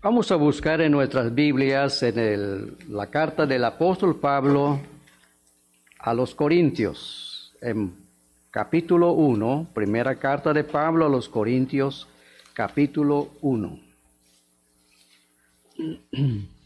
Vamos a buscar en nuestras Biblias en la carta del apóstol Pablo a los Corintios, en capítulo 1, primera carta de Pablo a los Corintios, capítulo 1.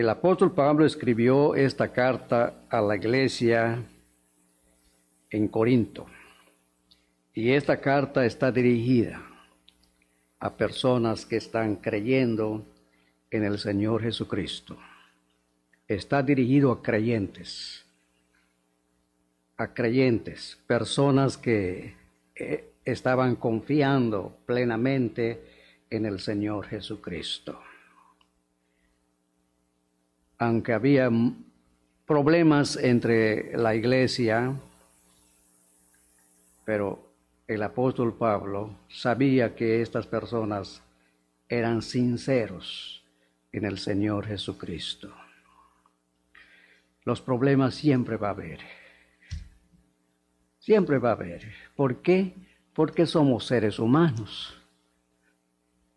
El apóstol Pablo escribió esta carta a la iglesia en Corinto. Y esta carta está dirigida a personas que están creyendo en el Señor Jesucristo. Está dirigido a creyentes, a creyentes, personas que eh, estaban confiando plenamente en el Señor Jesucristo aunque había problemas entre la iglesia, pero el apóstol Pablo sabía que estas personas eran sinceros en el Señor Jesucristo. Los problemas siempre va a haber. Siempre va a haber. ¿Por qué? Porque somos seres humanos.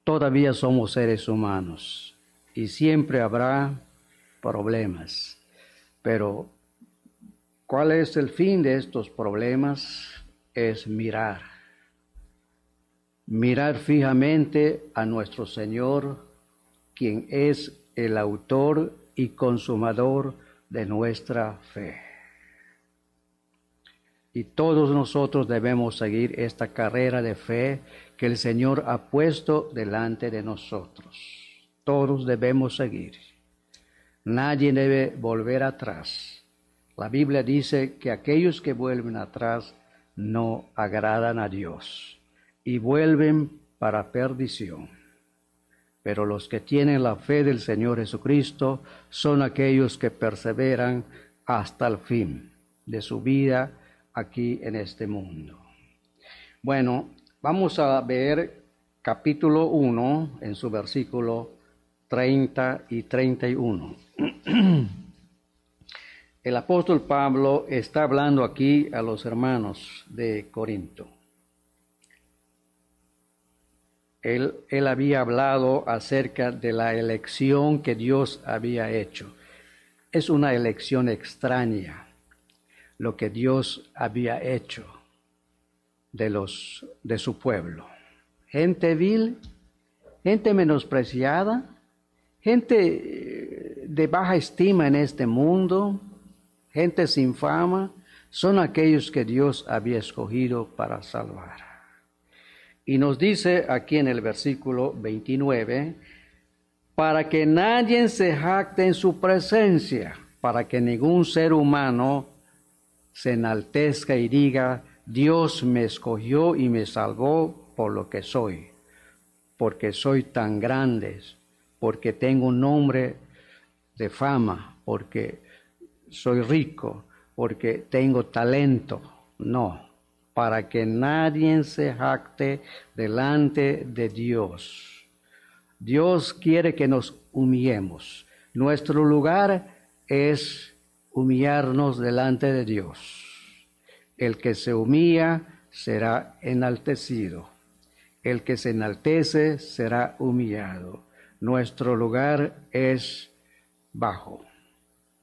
Todavía somos seres humanos. Y siempre habrá problemas. Pero, ¿cuál es el fin de estos problemas? Es mirar. Mirar fijamente a nuestro Señor, quien es el autor y consumador de nuestra fe. Y todos nosotros debemos seguir esta carrera de fe que el Señor ha puesto delante de nosotros. Todos debemos seguir. Nadie debe volver atrás. La Biblia dice que aquellos que vuelven atrás no agradan a Dios y vuelven para perdición. Pero los que tienen la fe del Señor Jesucristo son aquellos que perseveran hasta el fin de su vida aquí en este mundo. Bueno, vamos a ver capítulo 1 en su versículo 30 y 31. El apóstol Pablo está hablando aquí a los hermanos de Corinto. Él, él, había hablado acerca de la elección que Dios había hecho. Es una elección extraña lo que Dios había hecho de los de su pueblo. Gente vil, gente menospreciada, gente eh, de baja estima en este mundo, gente sin fama, son aquellos que Dios había escogido para salvar. Y nos dice aquí en el versículo 29, para que nadie se jacte en su presencia, para que ningún ser humano se enaltezca y diga, Dios me escogió y me salvó por lo que soy, porque soy tan grande, porque tengo un nombre de fama, porque soy rico, porque tengo talento. No, para que nadie se jacte delante de Dios. Dios quiere que nos humillemos. Nuestro lugar es humillarnos delante de Dios. El que se humilla será enaltecido. El que se enaltece será humillado nuestro lugar es bajo,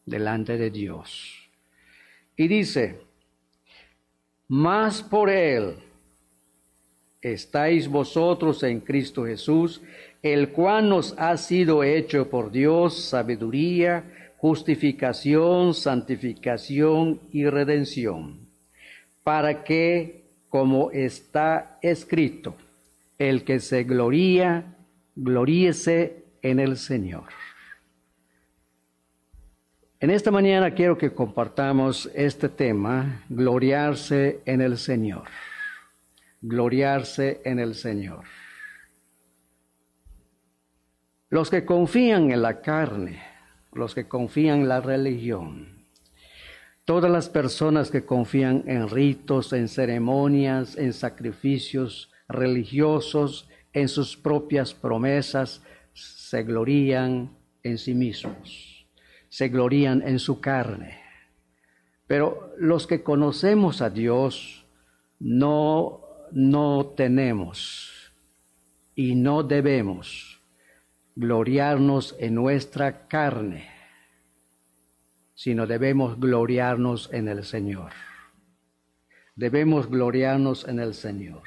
delante de Dios. Y dice, más por Él estáis vosotros en Cristo Jesús, el cual nos ha sido hecho por Dios sabiduría, justificación, santificación y redención, para que, como está escrito, el que se gloría, gloríese en el Señor. En esta mañana quiero que compartamos este tema, gloriarse en el Señor. Gloriarse en el Señor. Los que confían en la carne los que confían en la religión, todas las personas que confían en ritos, en ceremonias, en sacrificios religiosos, en sus propias promesas, se glorían en sí mismos, se glorían en su carne. Pero los que conocemos a Dios no, no tenemos y no debemos gloriarnos en nuestra carne, sino debemos gloriarnos en el Señor. Debemos gloriarnos en el Señor.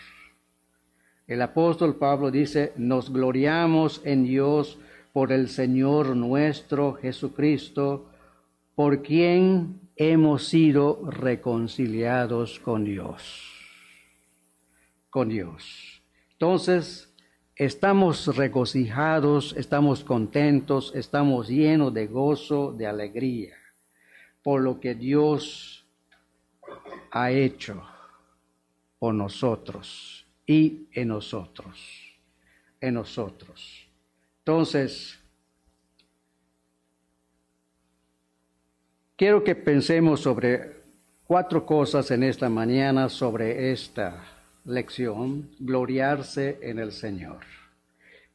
El apóstol Pablo dice, nos gloriamos en Dios por el Señor nuestro Jesucristo, por quien hemos sido reconciliados con Dios. Con Dios. Entonces, estamos regocijados, estamos contentos, estamos llenos de gozo, de alegría, por lo que Dios ha hecho por nosotros y en nosotros, en nosotros. Entonces, quiero que pensemos sobre cuatro cosas en esta mañana sobre esta lección, gloriarse en el Señor.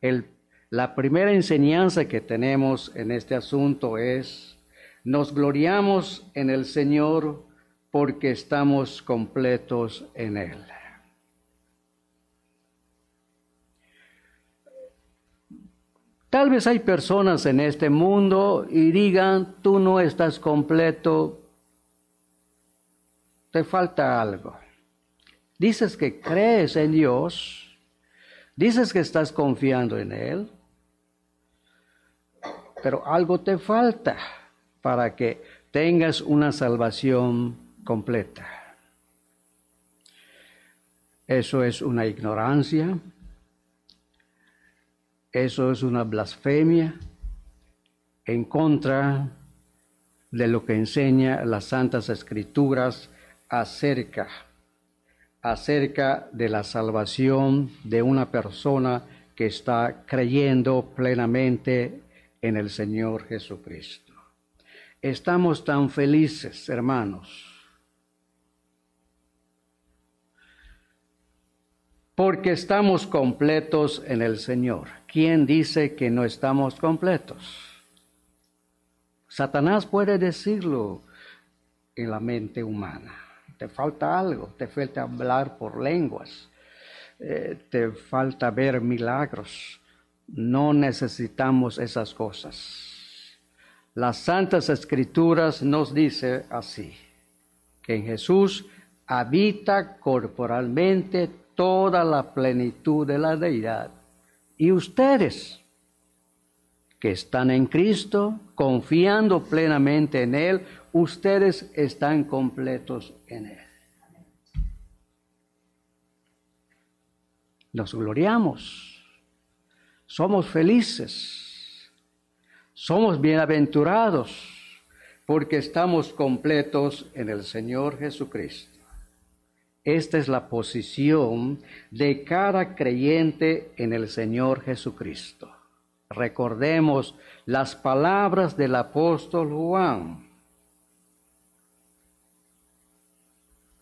El, la primera enseñanza que tenemos en este asunto es, nos gloriamos en el Señor porque estamos completos en Él. Tal vez hay personas en este mundo y digan, tú no estás completo, te falta algo. Dices que crees en Dios, dices que estás confiando en Él, pero algo te falta para que tengas una salvación completa. Eso es una ignorancia, eso es una blasfemia en contra de lo que enseña las Santas Escrituras acerca, acerca de la salvación de una persona que está creyendo plenamente en el Señor Jesucristo. Estamos tan felices, hermanos, porque estamos completos en el Señor. ¿Quién dice que no estamos completos? Satanás puede decirlo en la mente humana. Te falta algo, te falta hablar por lenguas, eh, te falta ver milagros. No necesitamos esas cosas. Las santas escrituras nos dice así, que en Jesús habita corporalmente toda la plenitud de la deidad. Y ustedes que están en Cristo, confiando plenamente en Él, ustedes están completos en Él. Nos gloriamos, somos felices, somos bienaventurados porque estamos completos en el Señor Jesucristo. Esta es la posición de cada creyente en el Señor Jesucristo. Recordemos las palabras del apóstol Juan.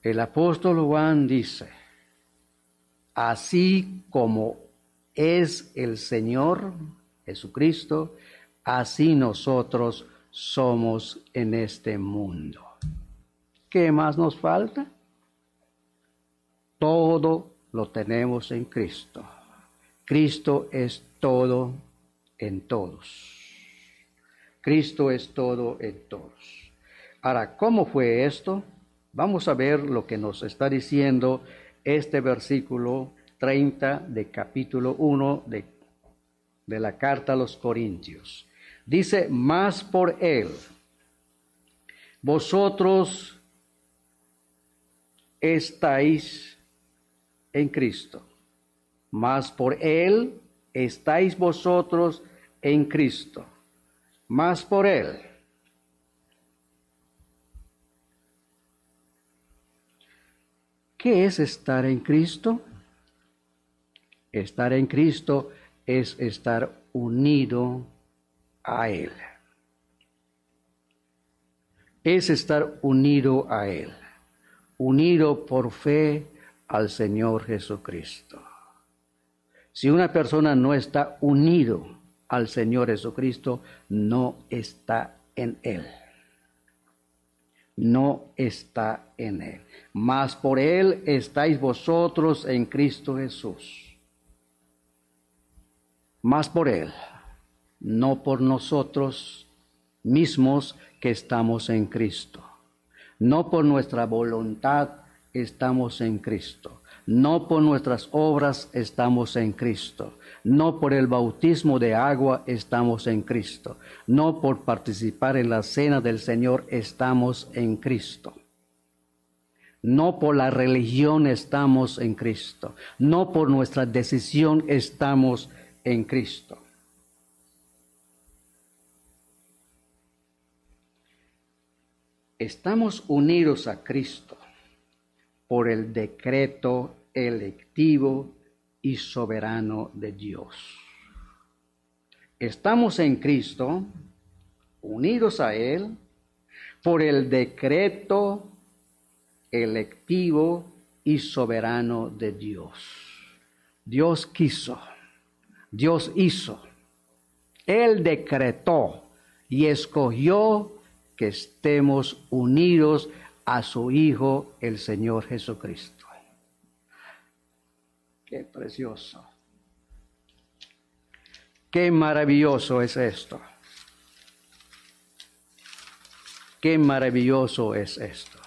El apóstol Juan dice, así como es el Señor Jesucristo, así nosotros somos en este mundo. ¿Qué más nos falta? Todo lo tenemos en Cristo. Cristo es todo en todos. Cristo es todo en todos. Ahora, ¿cómo fue esto? Vamos a ver lo que nos está diciendo este versículo 30 de capítulo 1 de, de la carta a los Corintios. Dice, más por él, vosotros estáis en Cristo. Mas por Él estáis vosotros en Cristo. Más por Él. ¿Qué es estar en Cristo? Estar en Cristo es estar unido a Él. es estar unido a Él, unido por fe al Señor Jesucristo. Si una persona no está unido al Señor Jesucristo, no está en Él. No está en Él. Mas por Él estáis vosotros en Cristo Jesús. Más por Él, no por nosotros mismos que estamos en Cristo. No por nuestra voluntad estamos en Cristo no por nuestras obras estamos en Cristo. No por el bautismo de agua estamos en Cristo. No por participar en la cena del Señor estamos en Cristo. No por la religión estamos en Cristo. No por nuestra decisión estamos en Cristo. Estamos unidos a Cristo por el decreto electivo y soberano de Dios. Estamos en Cristo, unidos a Él, por el decreto electivo y soberano de Dios. Dios quiso, Dios hizo, Él decretó y escogió que estemos unidos a su Hijo, el Señor Jesucristo. Qué precioso. Qué maravilloso es esto. Qué maravilloso es esto.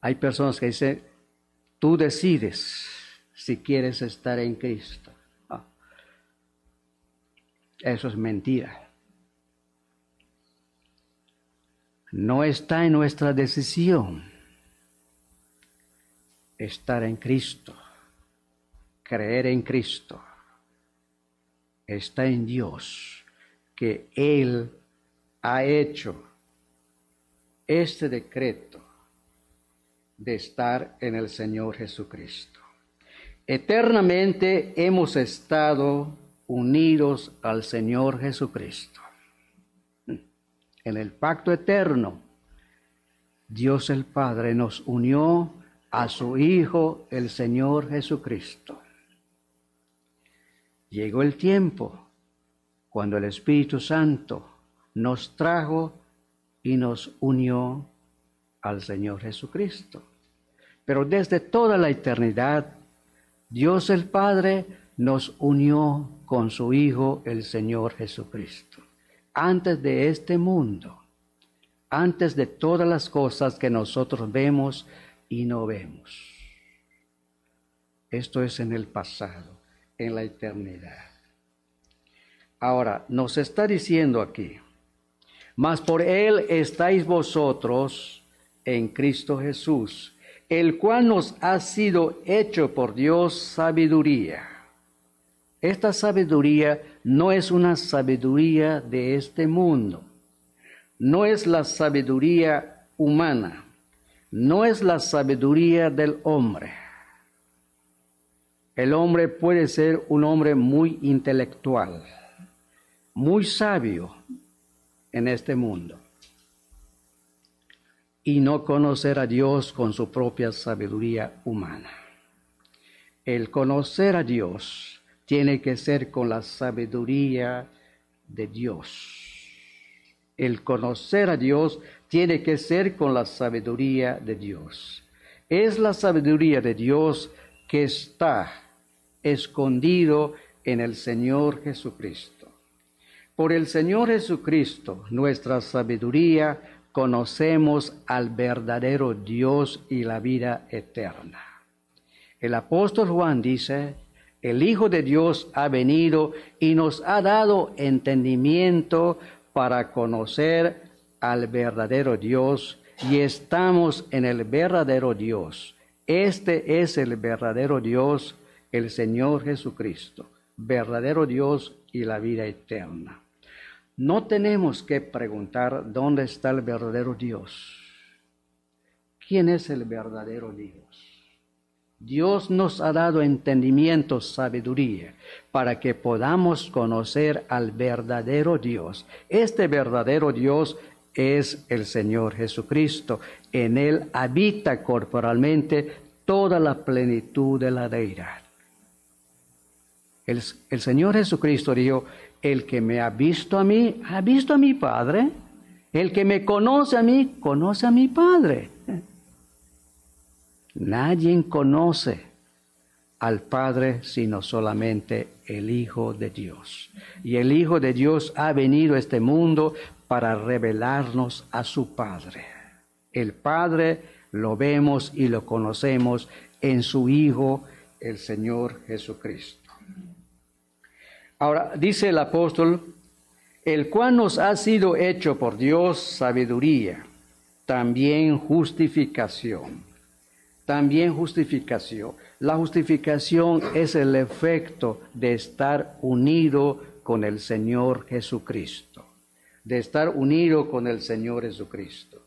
Hay personas que dicen, tú decides si quieres estar en Cristo. Ah. Eso es mentira. No está en nuestra decisión estar en Cristo, creer en Cristo. Está en Dios que Él ha hecho este decreto de estar en el Señor Jesucristo. Eternamente hemos estado unidos al Señor Jesucristo en el pacto eterno, Dios el Padre nos unió a su Hijo, el Señor Jesucristo. Llegó el tiempo cuando el Espíritu Santo nos trajo y nos unió al Señor Jesucristo. Pero desde toda la eternidad, Dios el Padre nos unió con su Hijo, el Señor Jesucristo antes de este mundo, antes de todas las cosas que nosotros vemos y no vemos. Esto es en el pasado, en la eternidad. Ahora, nos está diciendo aquí, mas por Él estáis vosotros en Cristo Jesús, el cual nos ha sido hecho por Dios sabiduría esta sabiduría no es una sabiduría de este mundo, no es la sabiduría humana, no es la sabiduría del hombre. El hombre puede ser un hombre muy intelectual, muy sabio en este mundo y no conocer a Dios con su propia sabiduría humana. El conocer a Dios tiene que ser con la sabiduría de Dios. El conocer a Dios tiene que ser con la sabiduría de Dios. Es la sabiduría de Dios que está escondido en el Señor Jesucristo. Por el Señor Jesucristo, nuestra sabiduría, conocemos al verdadero Dios y la vida eterna. El apóstol Juan dice, el Hijo de Dios ha venido y nos ha dado entendimiento para conocer al verdadero Dios y estamos en el verdadero Dios. Este es el verdadero Dios, el Señor Jesucristo, verdadero Dios y la vida eterna. No tenemos que preguntar dónde está el verdadero Dios. ¿Quién es el verdadero Dios? Dios nos ha dado entendimiento, sabiduría, para que podamos conocer al verdadero Dios. Este verdadero Dios es el Señor Jesucristo. En Él habita corporalmente toda la plenitud de la deidad. El, Señor Jesucristo dijo, el que me ha visto a mí, ha visto a mi Padre. El que me conoce a mí, conoce a mi Padre. Nadie conoce al Padre sino solamente el Hijo de Dios. Y el Hijo de Dios ha venido a este mundo para revelarnos a su Padre. El Padre lo vemos y lo conocemos en su Hijo, el Señor Jesucristo. Ahora, dice el apóstol, el cual nos ha sido hecho por Dios sabiduría, también justificación, también justificación. La justificación es el efecto de estar unido con el Señor Jesucristo, de estar unido con el Señor Jesucristo.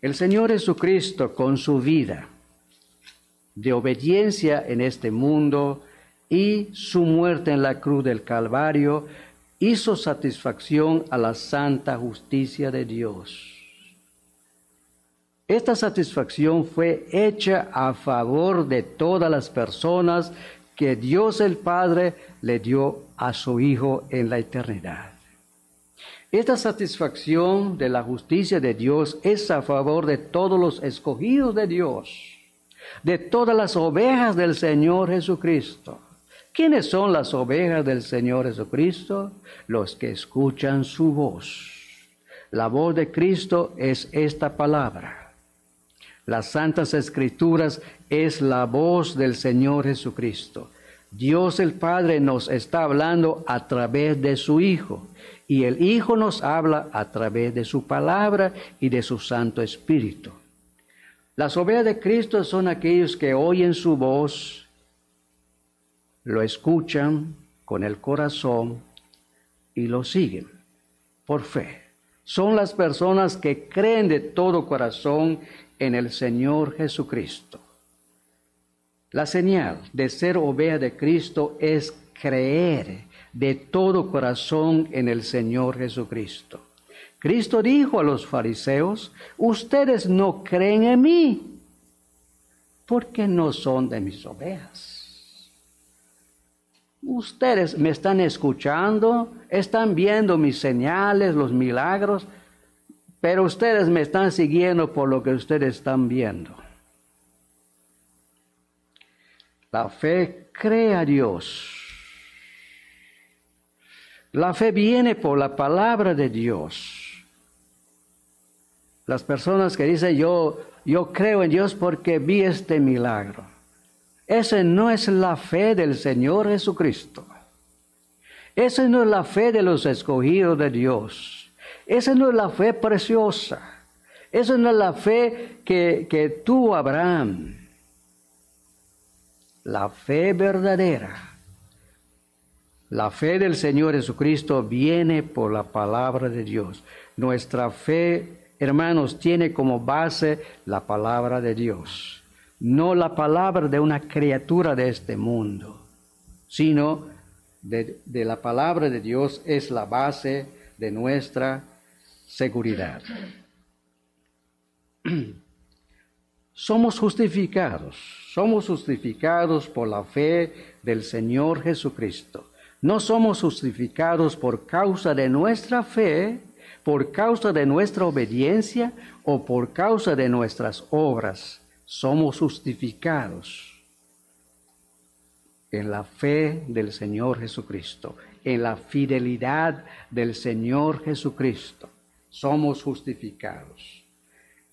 El Señor Jesucristo con su vida de obediencia en este mundo, y su muerte en la cruz del Calvario hizo satisfacción a la santa justicia de Dios. Esta satisfacción fue hecha a favor de todas las personas que Dios el Padre le dio a su Hijo en la eternidad. Esta satisfacción de la justicia de Dios es a favor de todos los escogidos de Dios, de todas las ovejas del Señor Jesucristo. ¿Quiénes son las ovejas del Señor Jesucristo? Los que escuchan su voz. La voz de Cristo es esta palabra. Las santas escrituras es la voz del Señor Jesucristo. Dios el Padre nos está hablando a través de su Hijo y el Hijo nos habla a través de su palabra y de su Santo Espíritu. Las ovejas de Cristo son aquellos que oyen su voz, lo escuchan con el corazón y lo siguen por fe. Son las personas que creen de todo corazón en el Señor Jesucristo. La señal de ser oveja de Cristo es creer de todo corazón en el Señor Jesucristo. Cristo dijo a los fariseos, ustedes no creen en mí porque no son de mis ovejas. Ustedes me están escuchando, están viendo mis señales, los milagros, pero ustedes me están siguiendo por lo que ustedes están viendo. La fe cree a Dios. La fe viene por la palabra de Dios. Las personas que dicen yo, yo creo en Dios porque vi este milagro. Esa no es la fe del Señor Jesucristo. Esa no es la fe de los escogidos de Dios. Esa no es la fe preciosa. Esa no es la fe que, que tuvo Abraham. La fe verdadera. La fe del Señor Jesucristo viene por la palabra de Dios. Nuestra fe, hermanos, tiene como base la palabra de Dios no la palabra de una criatura de este mundo, sino de, la palabra de Dios es la base de nuestra seguridad. Somos justificados, somos justificados por la fe del Señor Jesucristo. No somos justificados por causa de nuestra fe, por causa de nuestra obediencia o por causa de nuestras obras somos justificados en la fe del Señor Jesucristo, en la fidelidad del Señor Jesucristo. Somos justificados.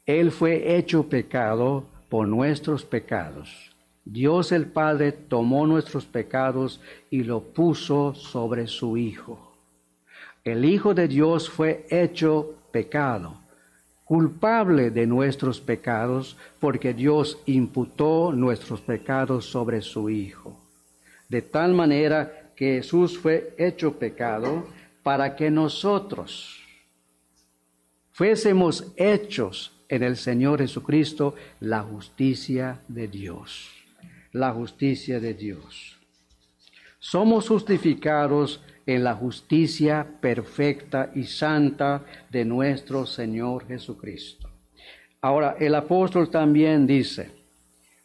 Él fue hecho pecado por nuestros pecados. Dios el Padre tomó nuestros pecados y lo puso sobre su Hijo. El Hijo de Dios fue hecho pecado culpable de nuestros pecados, porque Dios imputó nuestros pecados sobre su Hijo. De tal manera que Jesús fue hecho pecado para que nosotros fuésemos hechos en el Señor Jesucristo la justicia de Dios. La justicia de Dios. Somos justificados en la justicia perfecta y santa de nuestro Señor Jesucristo. Ahora, el apóstol también dice,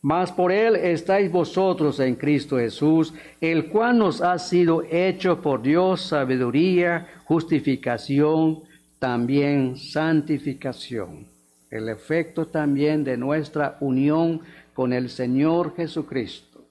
mas por él estáis vosotros en Cristo Jesús, el cual nos ha sido hecho por Dios sabiduría, justificación, también santificación. El efecto también de nuestra unión con el Señor Jesucristo.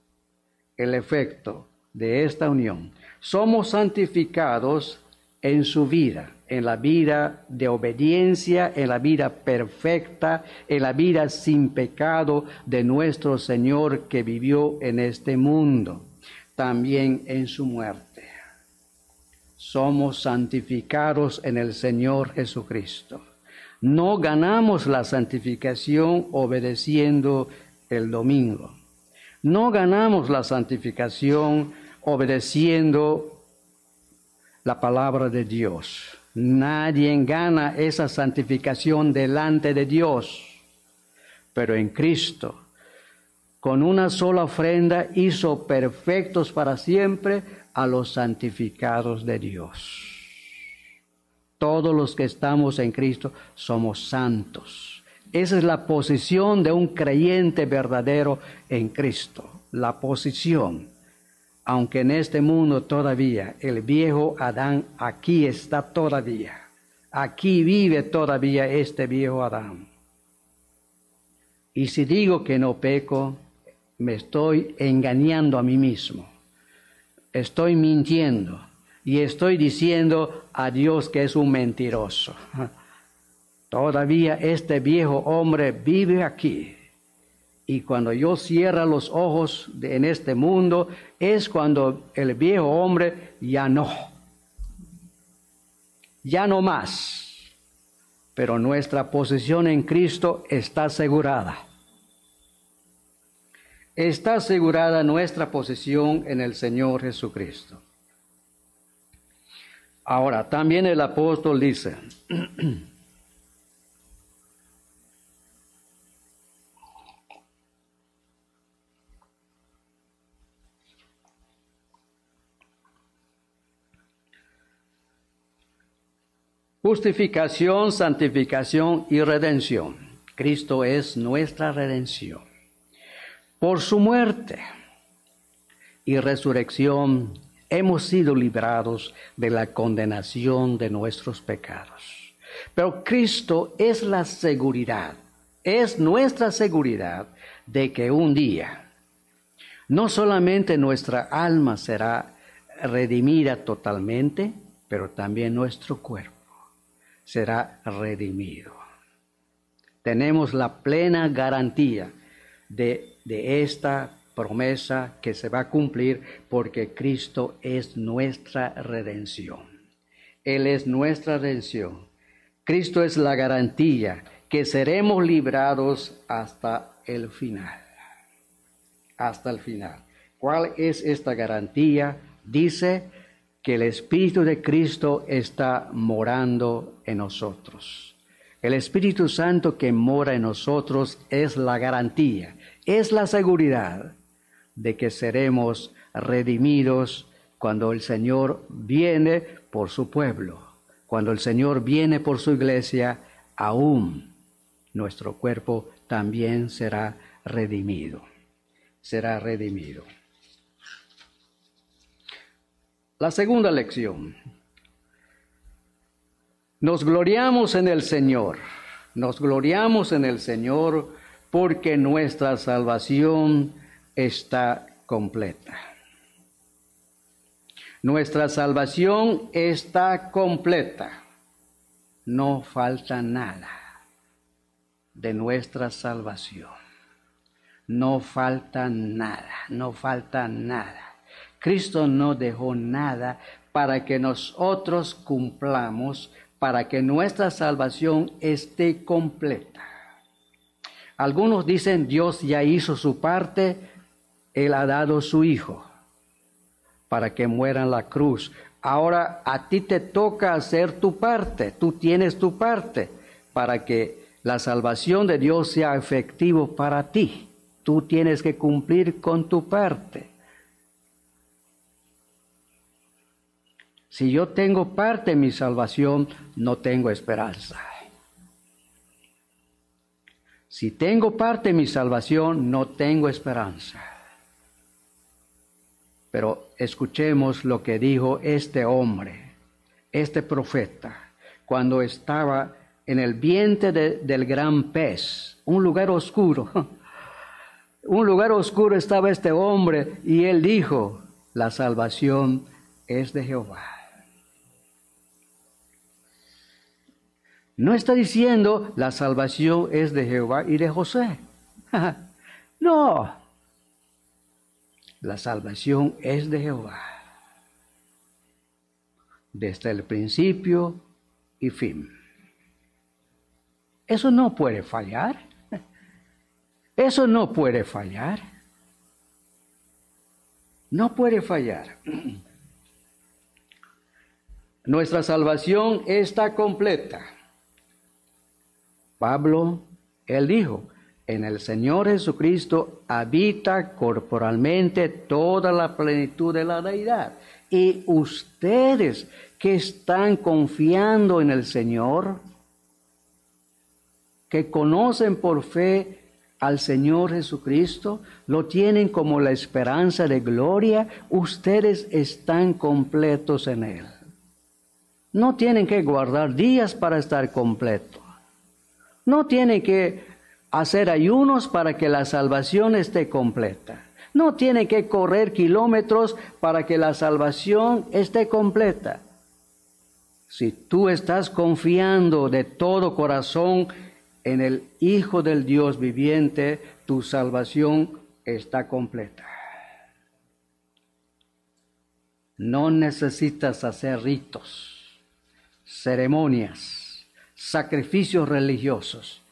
El efecto de esta unión. Somos santificados en su vida en la vida de obediencia, en la vida perfecta, en la vida sin pecado de nuestro Señor que vivió en este mundo, también en su muerte. Somos santificados en el Señor Jesucristo. No ganamos la santificación obedeciendo el domingo. No ganamos la santificación obedeciendo la palabra de Dios. Nadie gana esa santificación delante de Dios, pero en Cristo, con una sola ofrenda, hizo perfectos para siempre a los santificados de Dios. Todos los que estamos en Cristo somos santos. Esa es la posición de un creyente verdadero en Cristo, la posición aunque en este mundo todavía el viejo Adán aquí está todavía. Aquí vive todavía este viejo Adán. Y si digo que no peco, me estoy engañando a mí mismo. Estoy mintiendo y estoy diciendo a Dios que es un mentiroso. Todavía este viejo hombre vive aquí y cuando yo cierro los ojos en este mundo, es cuando el viejo hombre ya no. Ya no más. Pero nuestra posición en Cristo está asegurada. Está asegurada nuestra posición en el Señor Jesucristo. Ahora, también el apóstol dice, Justificación, santificación y redención. Cristo es nuestra redención. Por su muerte y resurrección hemos sido librados de la condenación de nuestros pecados. Pero Cristo es la seguridad, es nuestra seguridad de que un día no solamente nuestra alma será redimida totalmente, pero también nuestro cuerpo será redimido. Tenemos la plena garantía de, de esta promesa que se va a cumplir porque Cristo es nuestra redención. Él es nuestra redención. Cristo es la garantía que seremos librados hasta el final. Hasta el final. ¿Cuál es esta garantía? Dice, que el Espíritu de Cristo está morando en nosotros. El Espíritu Santo que mora en nosotros es la garantía, es la seguridad de que seremos redimidos cuando el Señor viene por su pueblo, cuando el Señor viene por su iglesia, aún nuestro cuerpo también será redimido, será redimido. La segunda lección. Nos gloriamos en el Señor. Nos gloriamos en el Señor porque nuestra salvación está completa. Nuestra salvación está completa. No falta nada de nuestra salvación. No falta nada, no falta nada. Cristo no dejó nada para que nosotros cumplamos, para que nuestra salvación esté completa. Algunos dicen Dios ya hizo su parte, Él ha dado su Hijo para que muera en la cruz. Ahora a ti te toca hacer tu parte, tú tienes tu parte para que la salvación de Dios sea efectivo para ti. Tú tienes que cumplir con tu parte. Si yo tengo parte en mi salvación, no tengo esperanza. Si tengo parte en mi salvación, no tengo esperanza. Pero escuchemos lo que dijo este hombre, este profeta, cuando estaba en el vientre del gran pez, un lugar oscuro. Un lugar oscuro estaba este hombre y él dijo, la salvación es de Jehová. No está diciendo la salvación es de Jehová y de José. no, la salvación es de Jehová. Desde el principio y fin. Eso no puede fallar. Eso no puede fallar. No puede fallar. Nuestra salvación está completa. Pablo, él dijo, en el Señor Jesucristo habita corporalmente toda la plenitud de la deidad. Y ustedes que están confiando en el Señor, que conocen por fe al Señor Jesucristo, lo tienen como la esperanza de gloria, ustedes están completos en Él. No tienen que guardar días para estar completos. No tienen que hacer ayunos para que la salvación esté completa. No tiene que correr kilómetros para que la salvación esté completa. Si tú estás confiando de todo corazón en el Hijo del Dios viviente, tu salvación está completa. No necesitas hacer ritos, ceremonias, sacrificios religiosos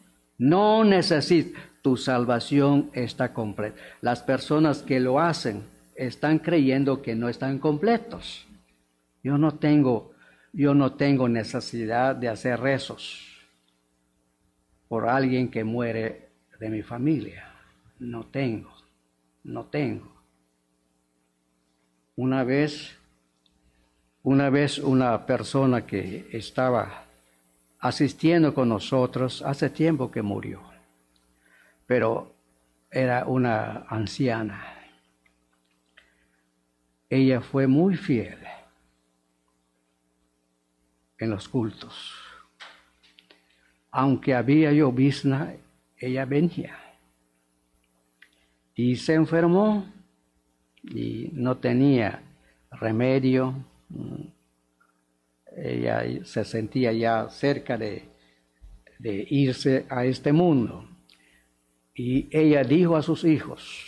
no necesitas, tu salvación está completa. Las personas que lo hacen están creyendo que no están completos. Yo no tengo, yo no tengo necesidad de hacer rezos por alguien que muere de mi familia. No tengo, no tengo. Una vez, una vez una persona que estaba asistiendo con nosotros hace tiempo que murió, pero era una anciana. Ella fue muy fiel en los cultos. Aunque había llovizna, ella venía. Y se enfermó y no tenía remedio ella se sentía ya cerca de, irse a este mundo. Y ella dijo a sus hijos,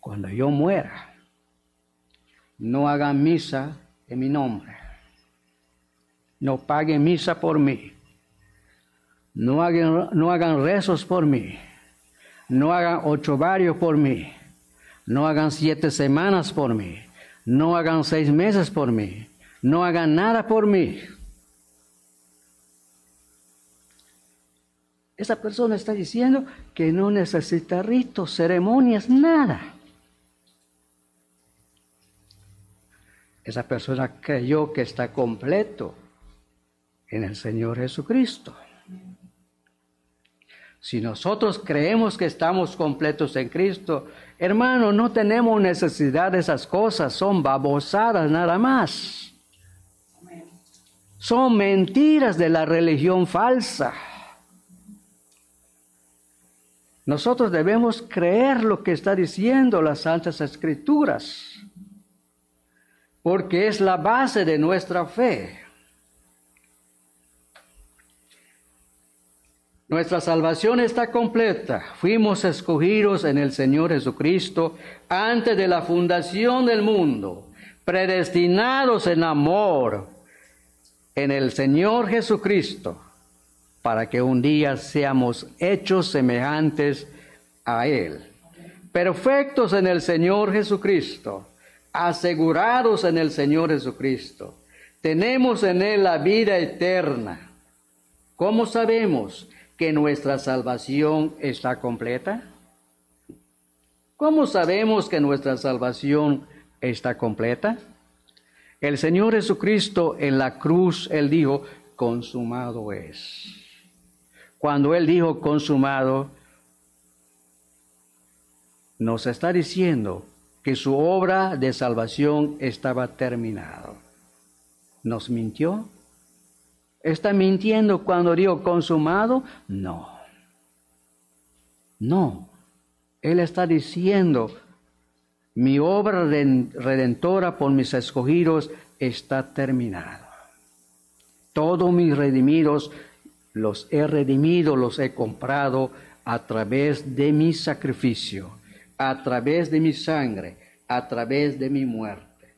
cuando yo muera, no hagan misa en mi nombre, no paguen misa por mí, no hagan, no hagan rezos por mí, no hagan ocho varios por mí, no hagan siete semanas por mí, no hagan seis meses por mí, no hagan nada por mí. Esa persona está diciendo que no necesita ritos, ceremonias, nada. Esa persona creyó que está completo en el Señor Jesucristo. Si nosotros creemos que estamos completos en Cristo, hermano, no tenemos necesidad de esas cosas, son babosadas nada más. Son mentiras de la religión falsa. Nosotros debemos creer lo que está diciendo las Santas Escrituras, porque es la base de nuestra fe. Nuestra salvación está completa. Fuimos escogidos en el Señor Jesucristo antes de la fundación del mundo, predestinados en amor en el Señor Jesucristo para que un día seamos hechos semejantes a Él. Perfectos en el Señor Jesucristo, asegurados en el Señor Jesucristo. Tenemos en Él la vida eterna. ¿Cómo sabemos que nuestra salvación está completa? ¿Cómo sabemos que nuestra salvación está completa? El Señor Jesucristo en la cruz, Él dijo, consumado es. Cuando Él dijo consumado, nos está diciendo que su obra de salvación estaba terminada. ¿Nos mintió? ¿Está mintiendo cuando dijo consumado? No. No. Él está diciendo, mi obra redentora por mis escogidos está terminada. Todos mis redimidos los he redimido, los he comprado a través de mi sacrificio, a través de mi sangre, a través de mi muerte.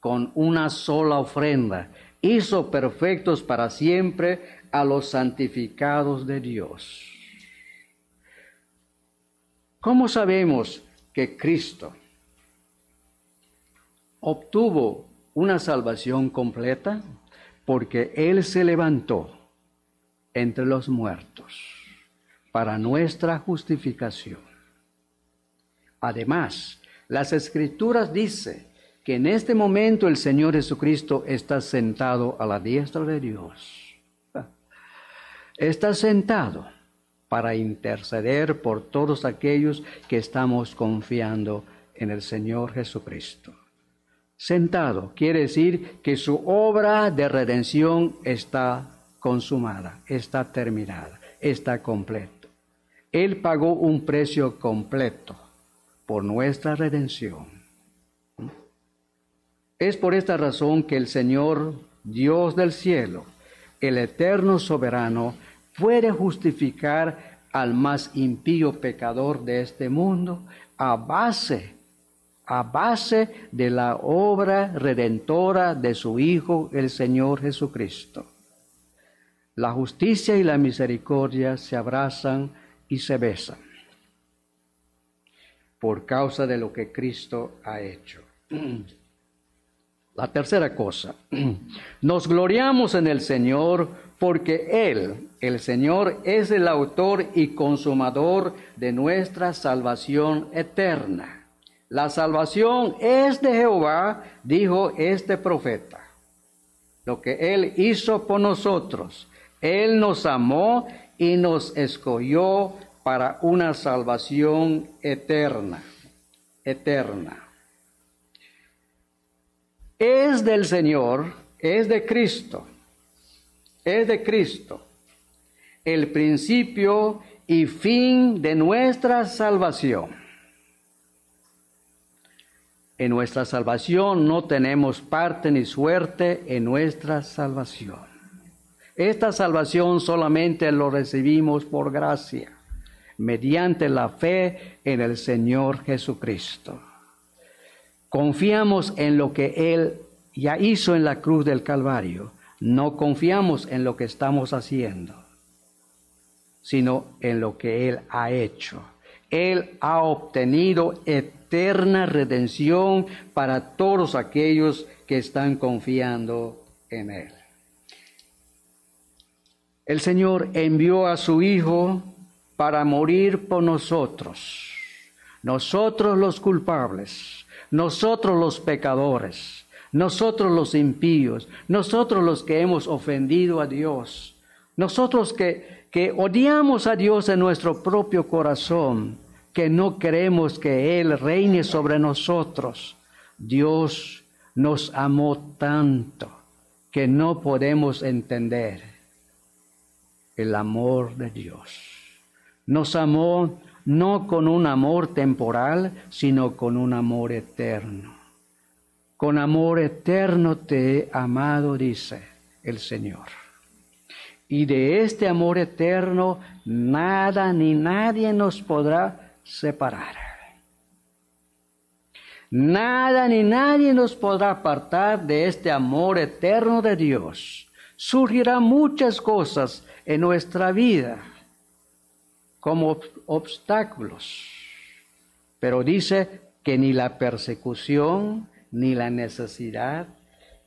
Con una sola ofrenda hizo perfectos para siempre a los santificados de Dios. ¿Cómo sabemos que Cristo obtuvo una salvación completa? Porque Él se levantó entre los muertos para nuestra justificación. Además, las escrituras dicen que en este momento el Señor Jesucristo está sentado a la diestra de Dios. Está sentado para interceder por todos aquellos que estamos confiando en el Señor Jesucristo. Sentado quiere decir que su obra de redención está consumada, está terminada, está completo. Él pagó un precio completo por nuestra redención. Es por esta razón que el Señor, Dios del cielo, el eterno soberano, puede justificar al más impío pecador de este mundo a base, a base de la obra redentora de su Hijo, el Señor Jesucristo. La justicia y la misericordia se abrazan y se besan por causa de lo que Cristo ha hecho. La tercera cosa, nos gloriamos en el Señor porque Él, el Señor, es el autor y consumador de nuestra salvación eterna. La salvación es de Jehová, dijo este profeta. Lo que Él hizo por nosotros él nos amó y nos escogió para una salvación eterna, eterna. Es del Señor, es de Cristo, es de Cristo, el principio y fin de nuestra salvación. En nuestra salvación no tenemos parte ni suerte en nuestra salvación. Esta salvación solamente lo recibimos por gracia, mediante la fe en el Señor Jesucristo. Confiamos en lo que Él ya hizo en la cruz del Calvario. No confiamos en lo que estamos haciendo, sino en lo que Él ha hecho. Él ha obtenido eterna redención para todos aquellos que están confiando en Él. El Señor envió a su Hijo para morir por nosotros, nosotros los culpables, nosotros los pecadores, nosotros los impíos, nosotros los que hemos ofendido a Dios, nosotros que, que odiamos a Dios en nuestro propio corazón, que no queremos que Él reine sobre nosotros. Dios nos amó tanto que no podemos entender el amor de Dios. Nos amó no con un amor temporal, sino con un amor eterno. Con amor eterno te he amado, dice el Señor. Y de este amor eterno nada ni nadie nos podrá separar. Nada ni nadie nos podrá apartar de este amor eterno de Dios. Surgirán muchas cosas en nuestra vida como obstáculos. Pero dice que ni la persecución, ni la necesidad,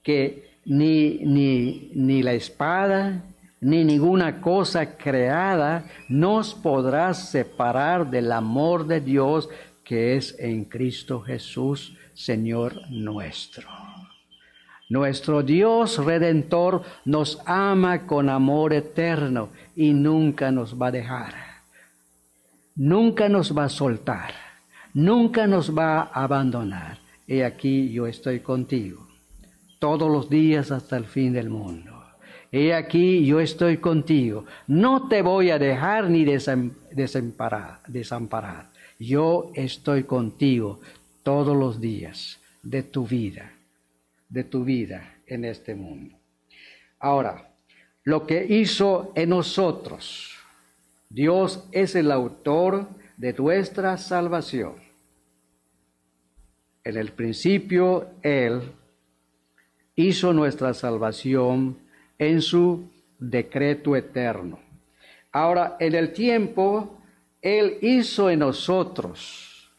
que ni, ni, ni la espada, ni ninguna cosa creada nos podrá separar del amor de Dios que es en Cristo Jesús, Señor nuestro. Nuestro Dios redentor nos ama con amor eterno y nunca nos va a dejar. Nunca nos va a soltar. Nunca nos va a abandonar. He aquí yo estoy contigo todos los días hasta el fin del mundo. He aquí yo estoy contigo. No te voy a dejar ni desamparar. desamparar. Yo estoy contigo todos los días de tu vida de tu vida en este mundo. Ahora, lo que hizo en nosotros, Dios es el autor de nuestra salvación. En el principio, Él hizo nuestra salvación en su decreto eterno. Ahora, en el tiempo, Él hizo en nosotros,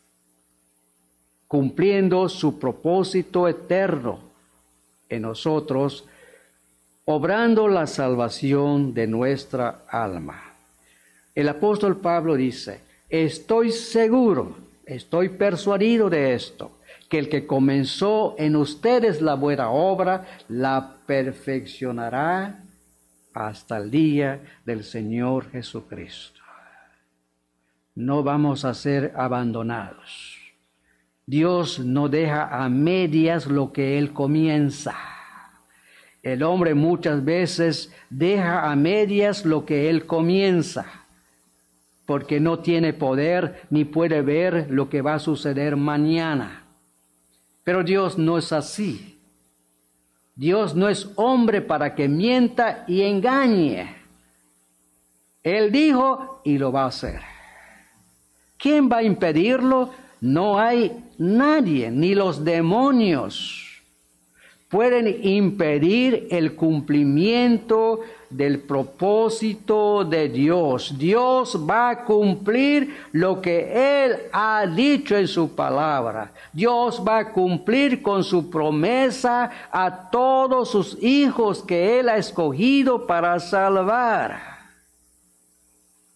cumpliendo su propósito eterno en nosotros, obrando la salvación de nuestra alma. El apóstol Pablo dice, estoy seguro, estoy persuadido de esto, que el que comenzó en ustedes la buena obra, la perfeccionará hasta el día del Señor Jesucristo. No vamos a ser abandonados. Dios no deja a medias lo que Él comienza. El hombre muchas veces deja a medias lo que Él comienza, porque no tiene poder ni puede ver lo que va a suceder mañana. Pero Dios no es así. Dios no es hombre para que mienta y engañe. Él dijo y lo va a hacer. ¿Quién va a impedirlo? No hay nadie, ni los demonios, pueden impedir el cumplimiento del propósito de Dios. Dios va a cumplir lo que Él ha dicho en su palabra. Dios va a cumplir con su promesa a todos sus hijos que Él ha escogido para salvar.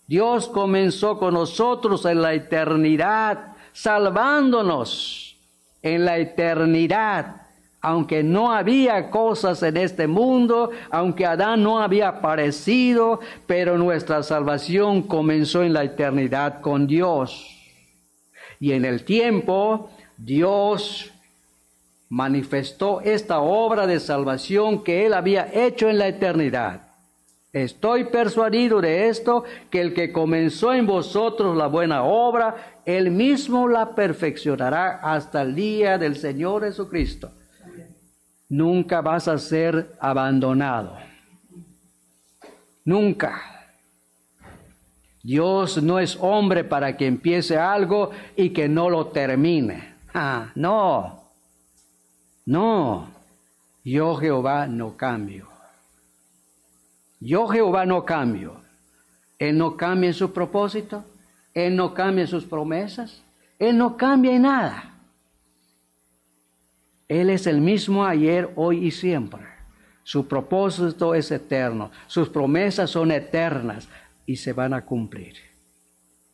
Dios comenzó con nosotros en la eternidad salvándonos en la eternidad. Aunque no había cosas en este mundo, aunque Adán no había aparecido, pero nuestra salvación comenzó en la eternidad con Dios. Y en el tiempo, Dios manifestó esta obra de salvación que Él había hecho en la eternidad. Estoy persuadido de esto, que el que comenzó en vosotros la buena obra, él mismo la perfeccionará hasta el día del Señor Jesucristo. Nunca vas a ser abandonado. Nunca. Dios no es hombre para que empiece algo y que no lo termine. Ah, no. No. Yo Jehová no cambio. Yo Jehová no cambio. Él no cambia en su propósito. Él no cambia sus promesas. Él no cambia en nada. Él es el mismo ayer, hoy y siempre. Su propósito es eterno. Sus promesas son eternas y se van a cumplir,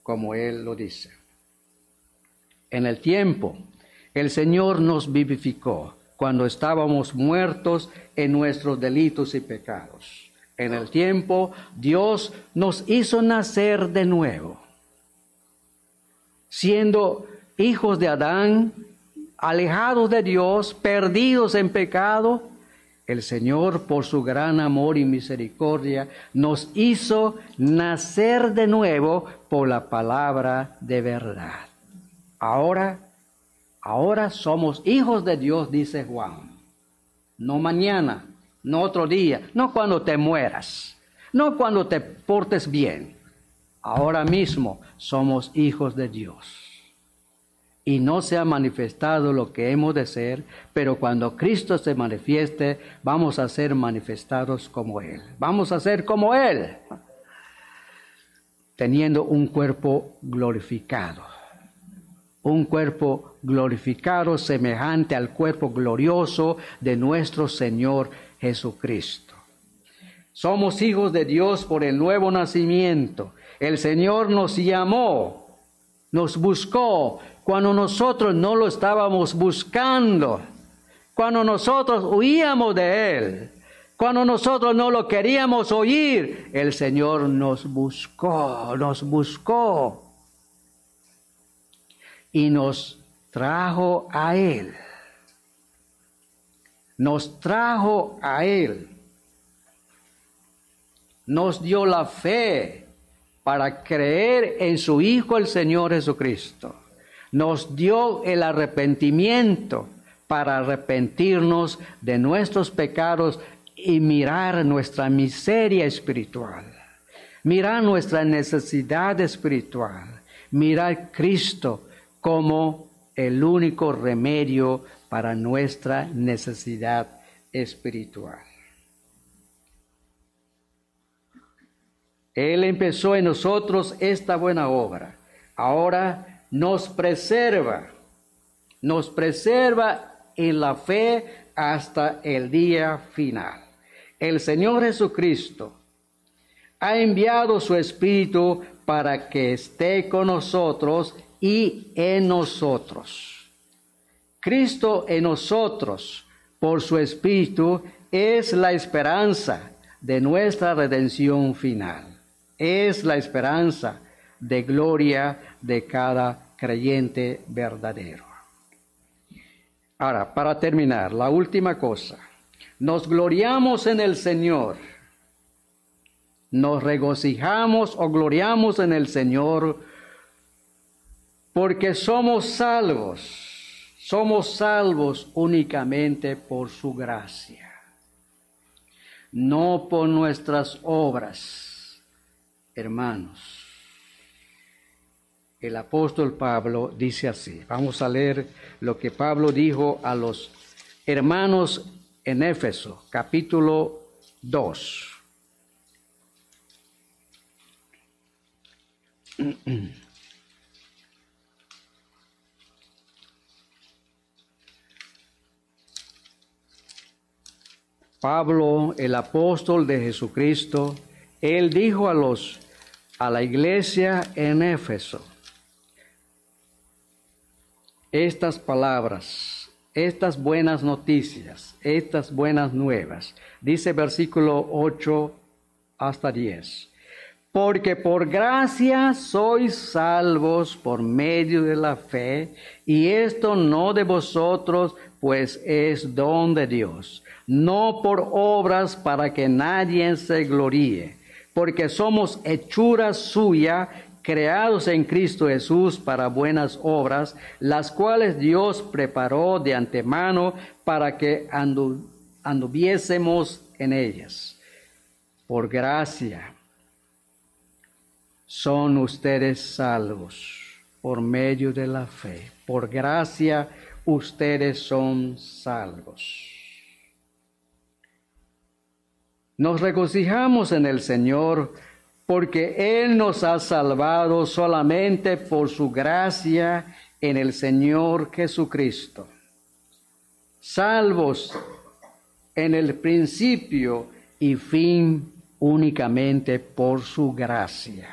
como Él lo dice. En el tiempo, el Señor nos vivificó cuando estábamos muertos en nuestros delitos y pecados. En el tiempo, Dios nos hizo nacer de nuevo siendo hijos de Adán, alejados de Dios, perdidos en pecado, el Señor, por su gran amor y misericordia, nos hizo nacer de nuevo por la palabra de verdad. Ahora, ahora somos hijos de Dios, dice Juan. No mañana, no otro día, no cuando te mueras, no cuando te portes bien, ahora mismo somos hijos de Dios. Y no se ha manifestado lo que hemos de ser, pero cuando Cristo se manifieste, vamos a ser manifestados como Él. Vamos a ser como Él, teniendo un cuerpo glorificado. Un cuerpo glorificado semejante al cuerpo glorioso de nuestro Señor Jesucristo. Somos hijos de Dios por el nuevo nacimiento el Señor nos llamó, nos buscó cuando nosotros no lo estábamos buscando. cuando nosotros huíamos de Él, cuando nosotros no lo queríamos oír, el Señor nos buscó, nos buscó y nos trajo a Él. Nos trajo a Él. Nos dio la fe para creer en su Hijo el Señor Jesucristo. Nos dio el arrepentimiento para arrepentirnos de nuestros pecados y mirar nuestra miseria espiritual, mirar nuestra necesidad espiritual, mirar Cristo como el único remedio para nuestra necesidad espiritual. Él empezó en nosotros esta buena obra. Ahora nos preserva, nos preserva en la fe hasta el día final. El Señor Jesucristo ha enviado su Espíritu para que esté con nosotros y en nosotros. Cristo en nosotros, por su Espíritu, es la esperanza de nuestra redención final. Es la esperanza de gloria de cada creyente verdadero. Ahora, para terminar, la última cosa. Nos gloriamos en el Señor. Nos regocijamos o gloriamos en el Señor porque somos salvos. Somos salvos únicamente por su gracia, no por nuestras obras, hermanos. El apóstol Pablo dice así. Vamos a leer lo que Pablo dijo a los hermanos en Éfeso, capítulo 2. Pablo, el apóstol de Jesucristo, él dijo a los a la iglesia en Éfeso estas palabras, estas buenas noticias, estas buenas nuevas. Dice versículo 8 hasta 10. Porque por gracia sois salvos por medio de la fe, y esto no de vosotros, pues es don de Dios no por obras para que nadie se gloríe, porque somos hechura suya, creados en Cristo Jesús para buenas obras, las cuales Dios preparó de antemano para que anduviésemos en ellas. Por gracia son ustedes salvos por medio de la fe. Por gracia ustedes son salvos. Nos regocijamos en el Señor porque Él nos ha salvado solamente por su gracia en el Señor Jesucristo. Salvos en el principio y fin únicamente por su gracia,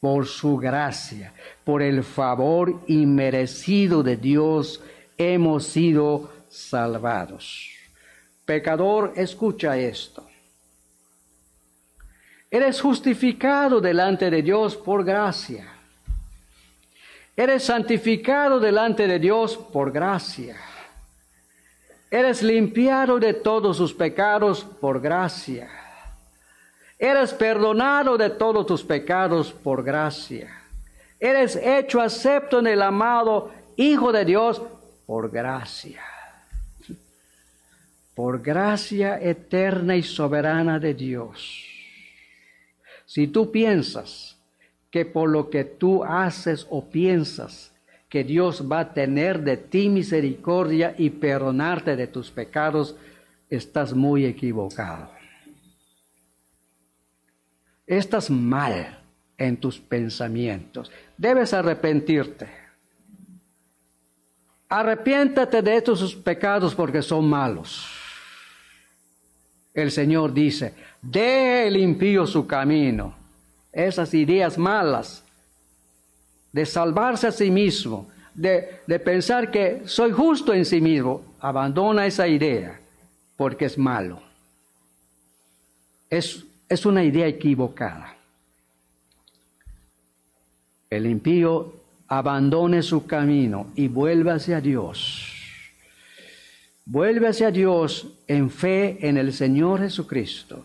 por su gracia, por el favor inmerecido de Dios hemos sido salvados. Pecador, escucha esto. Eres justificado delante de Dios por gracia. Eres santificado delante de Dios por gracia. Eres limpiado de todos sus pecados por gracia. Eres perdonado de todos tus pecados por gracia. Eres hecho acepto en el amado Hijo de Dios por gracia. Por gracia eterna y soberana de Dios. Si tú piensas que por lo que tú haces o piensas que Dios va a tener de ti misericordia y perdonarte de tus pecados, estás muy equivocado. Estás mal en tus pensamientos. Debes arrepentirte. Arrepiéntate de tus pecados porque son malos. El Señor dice, de el impío su camino, esas ideas malas de salvarse a sí mismo, de, de pensar que soy justo en sí mismo. Abandona esa idea porque es malo. Es, es una idea equivocada. El impío abandone su camino y vuelve hacia Dios. Vuelve hacia Dios en fe en el Señor Jesucristo.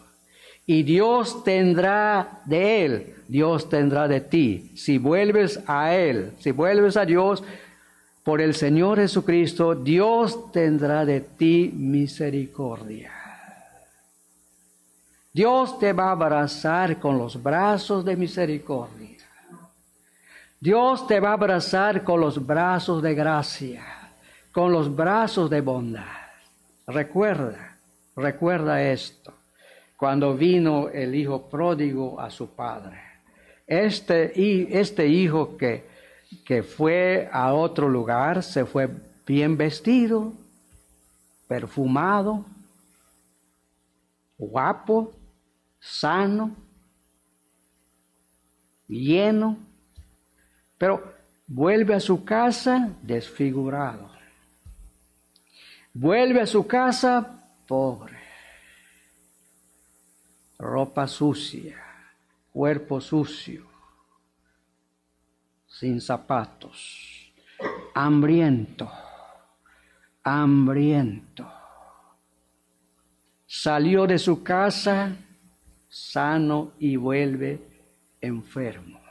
Y Dios tendrá de Él, Dios tendrá de ti. Si vuelves a Él, si vuelves a Dios por el Señor Jesucristo, Dios tendrá de ti misericordia. Dios te va a abrazar con los brazos de misericordia. Dios te va a abrazar con los brazos de gracia, con los brazos de bondad. Recuerda, recuerda esto, cuando vino el hijo pródigo a su padre. Este, este hijo que, que fue a otro lugar se fue bien vestido, perfumado, guapo, sano, lleno pero vuelve a su casa desfigurado. Vuelve a su casa pobre. Ropa sucia, cuerpo sucio, sin zapatos, hambriento, hambriento. Salió de su casa sano y vuelve enfermo.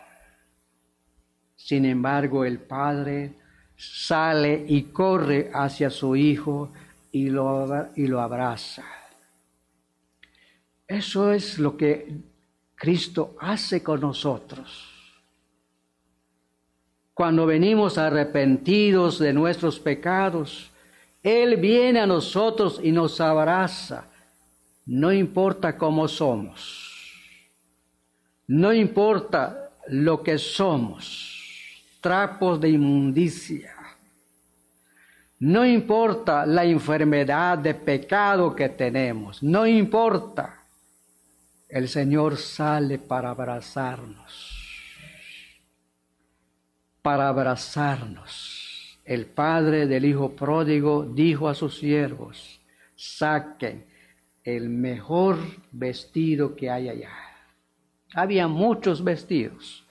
Sin embargo, el padre sale y corre hacia su hijo y lo, y lo abraza. Eso es lo que Cristo hace con nosotros. Cuando venimos arrepentidos de nuestros pecados, Él viene a nosotros y nos abraza. No importa cómo somos. No importa lo que somos trapos de inmundicia. No importa la enfermedad de pecado que tenemos, no importa. El Señor sale para abrazarnos, para abrazarnos. El padre del hijo pródigo dijo a sus siervos, saquen el mejor vestido que hay allá. Había muchos vestidos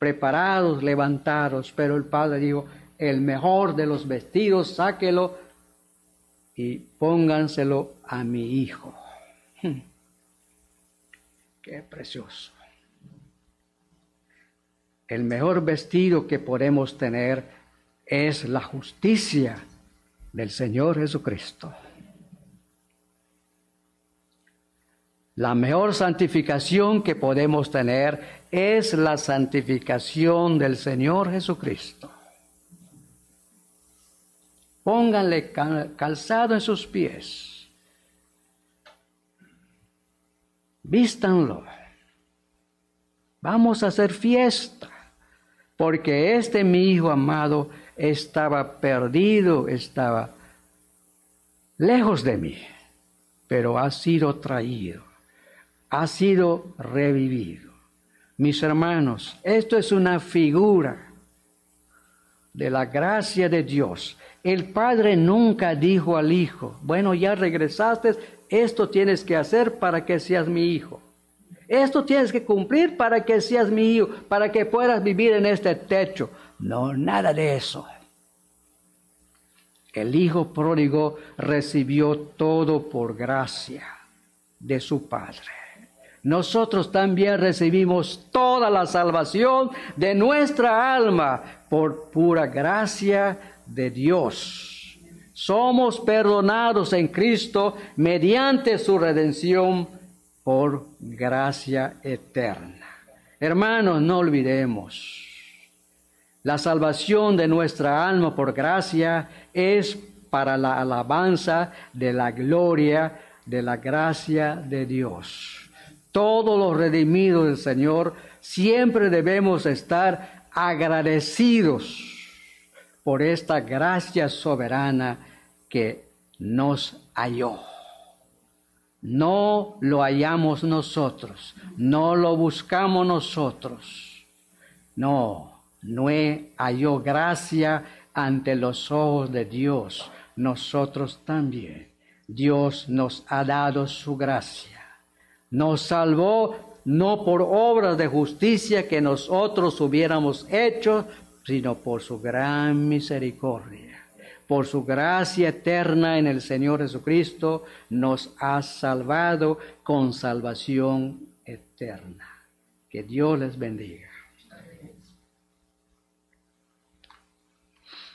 preparados, levantados, pero el padre dijo, el mejor de los vestidos, sáquelo y pónganselo a mi hijo. Qué precioso. El mejor vestido que podemos tener es la justicia del Señor Jesucristo. La mejor santificación que podemos tener es la santificación del Señor Jesucristo. Pónganle calzado en sus pies. Vístanlo. Vamos a hacer fiesta, porque este mi hijo amado estaba perdido, estaba lejos de mí, pero ha sido traído ha sido revivido. Mis hermanos, esto es una figura de la gracia de Dios. El Padre nunca dijo al Hijo, bueno, ya regresaste, esto tienes que hacer para que seas mi hijo. Esto tienes que cumplir para que seas mi hijo, para que puedas vivir en este techo. No, nada de eso. El Hijo pródigo recibió todo por gracia de su Padre nosotros también recibimos toda la salvación de nuestra alma por pura gracia de Dios. Somos perdonados en Cristo mediante su redención por gracia eterna. Hermanos, no olvidemos, la salvación de nuestra alma por gracia es para la alabanza de la gloria de la gracia de Dios. Todos los redimidos del Señor siempre debemos estar agradecidos por esta gracia soberana que nos halló. No lo hallamos nosotros, no lo buscamos nosotros. No, Noé halló gracia ante los ojos de Dios. Nosotros también. Dios nos ha dado su gracia. Nos salvó no por obras de justicia que nosotros hubiéramos hecho, sino por su gran misericordia. Por su gracia eterna en el Señor Jesucristo, nos ha salvado con salvación eterna. Que Dios les bendiga.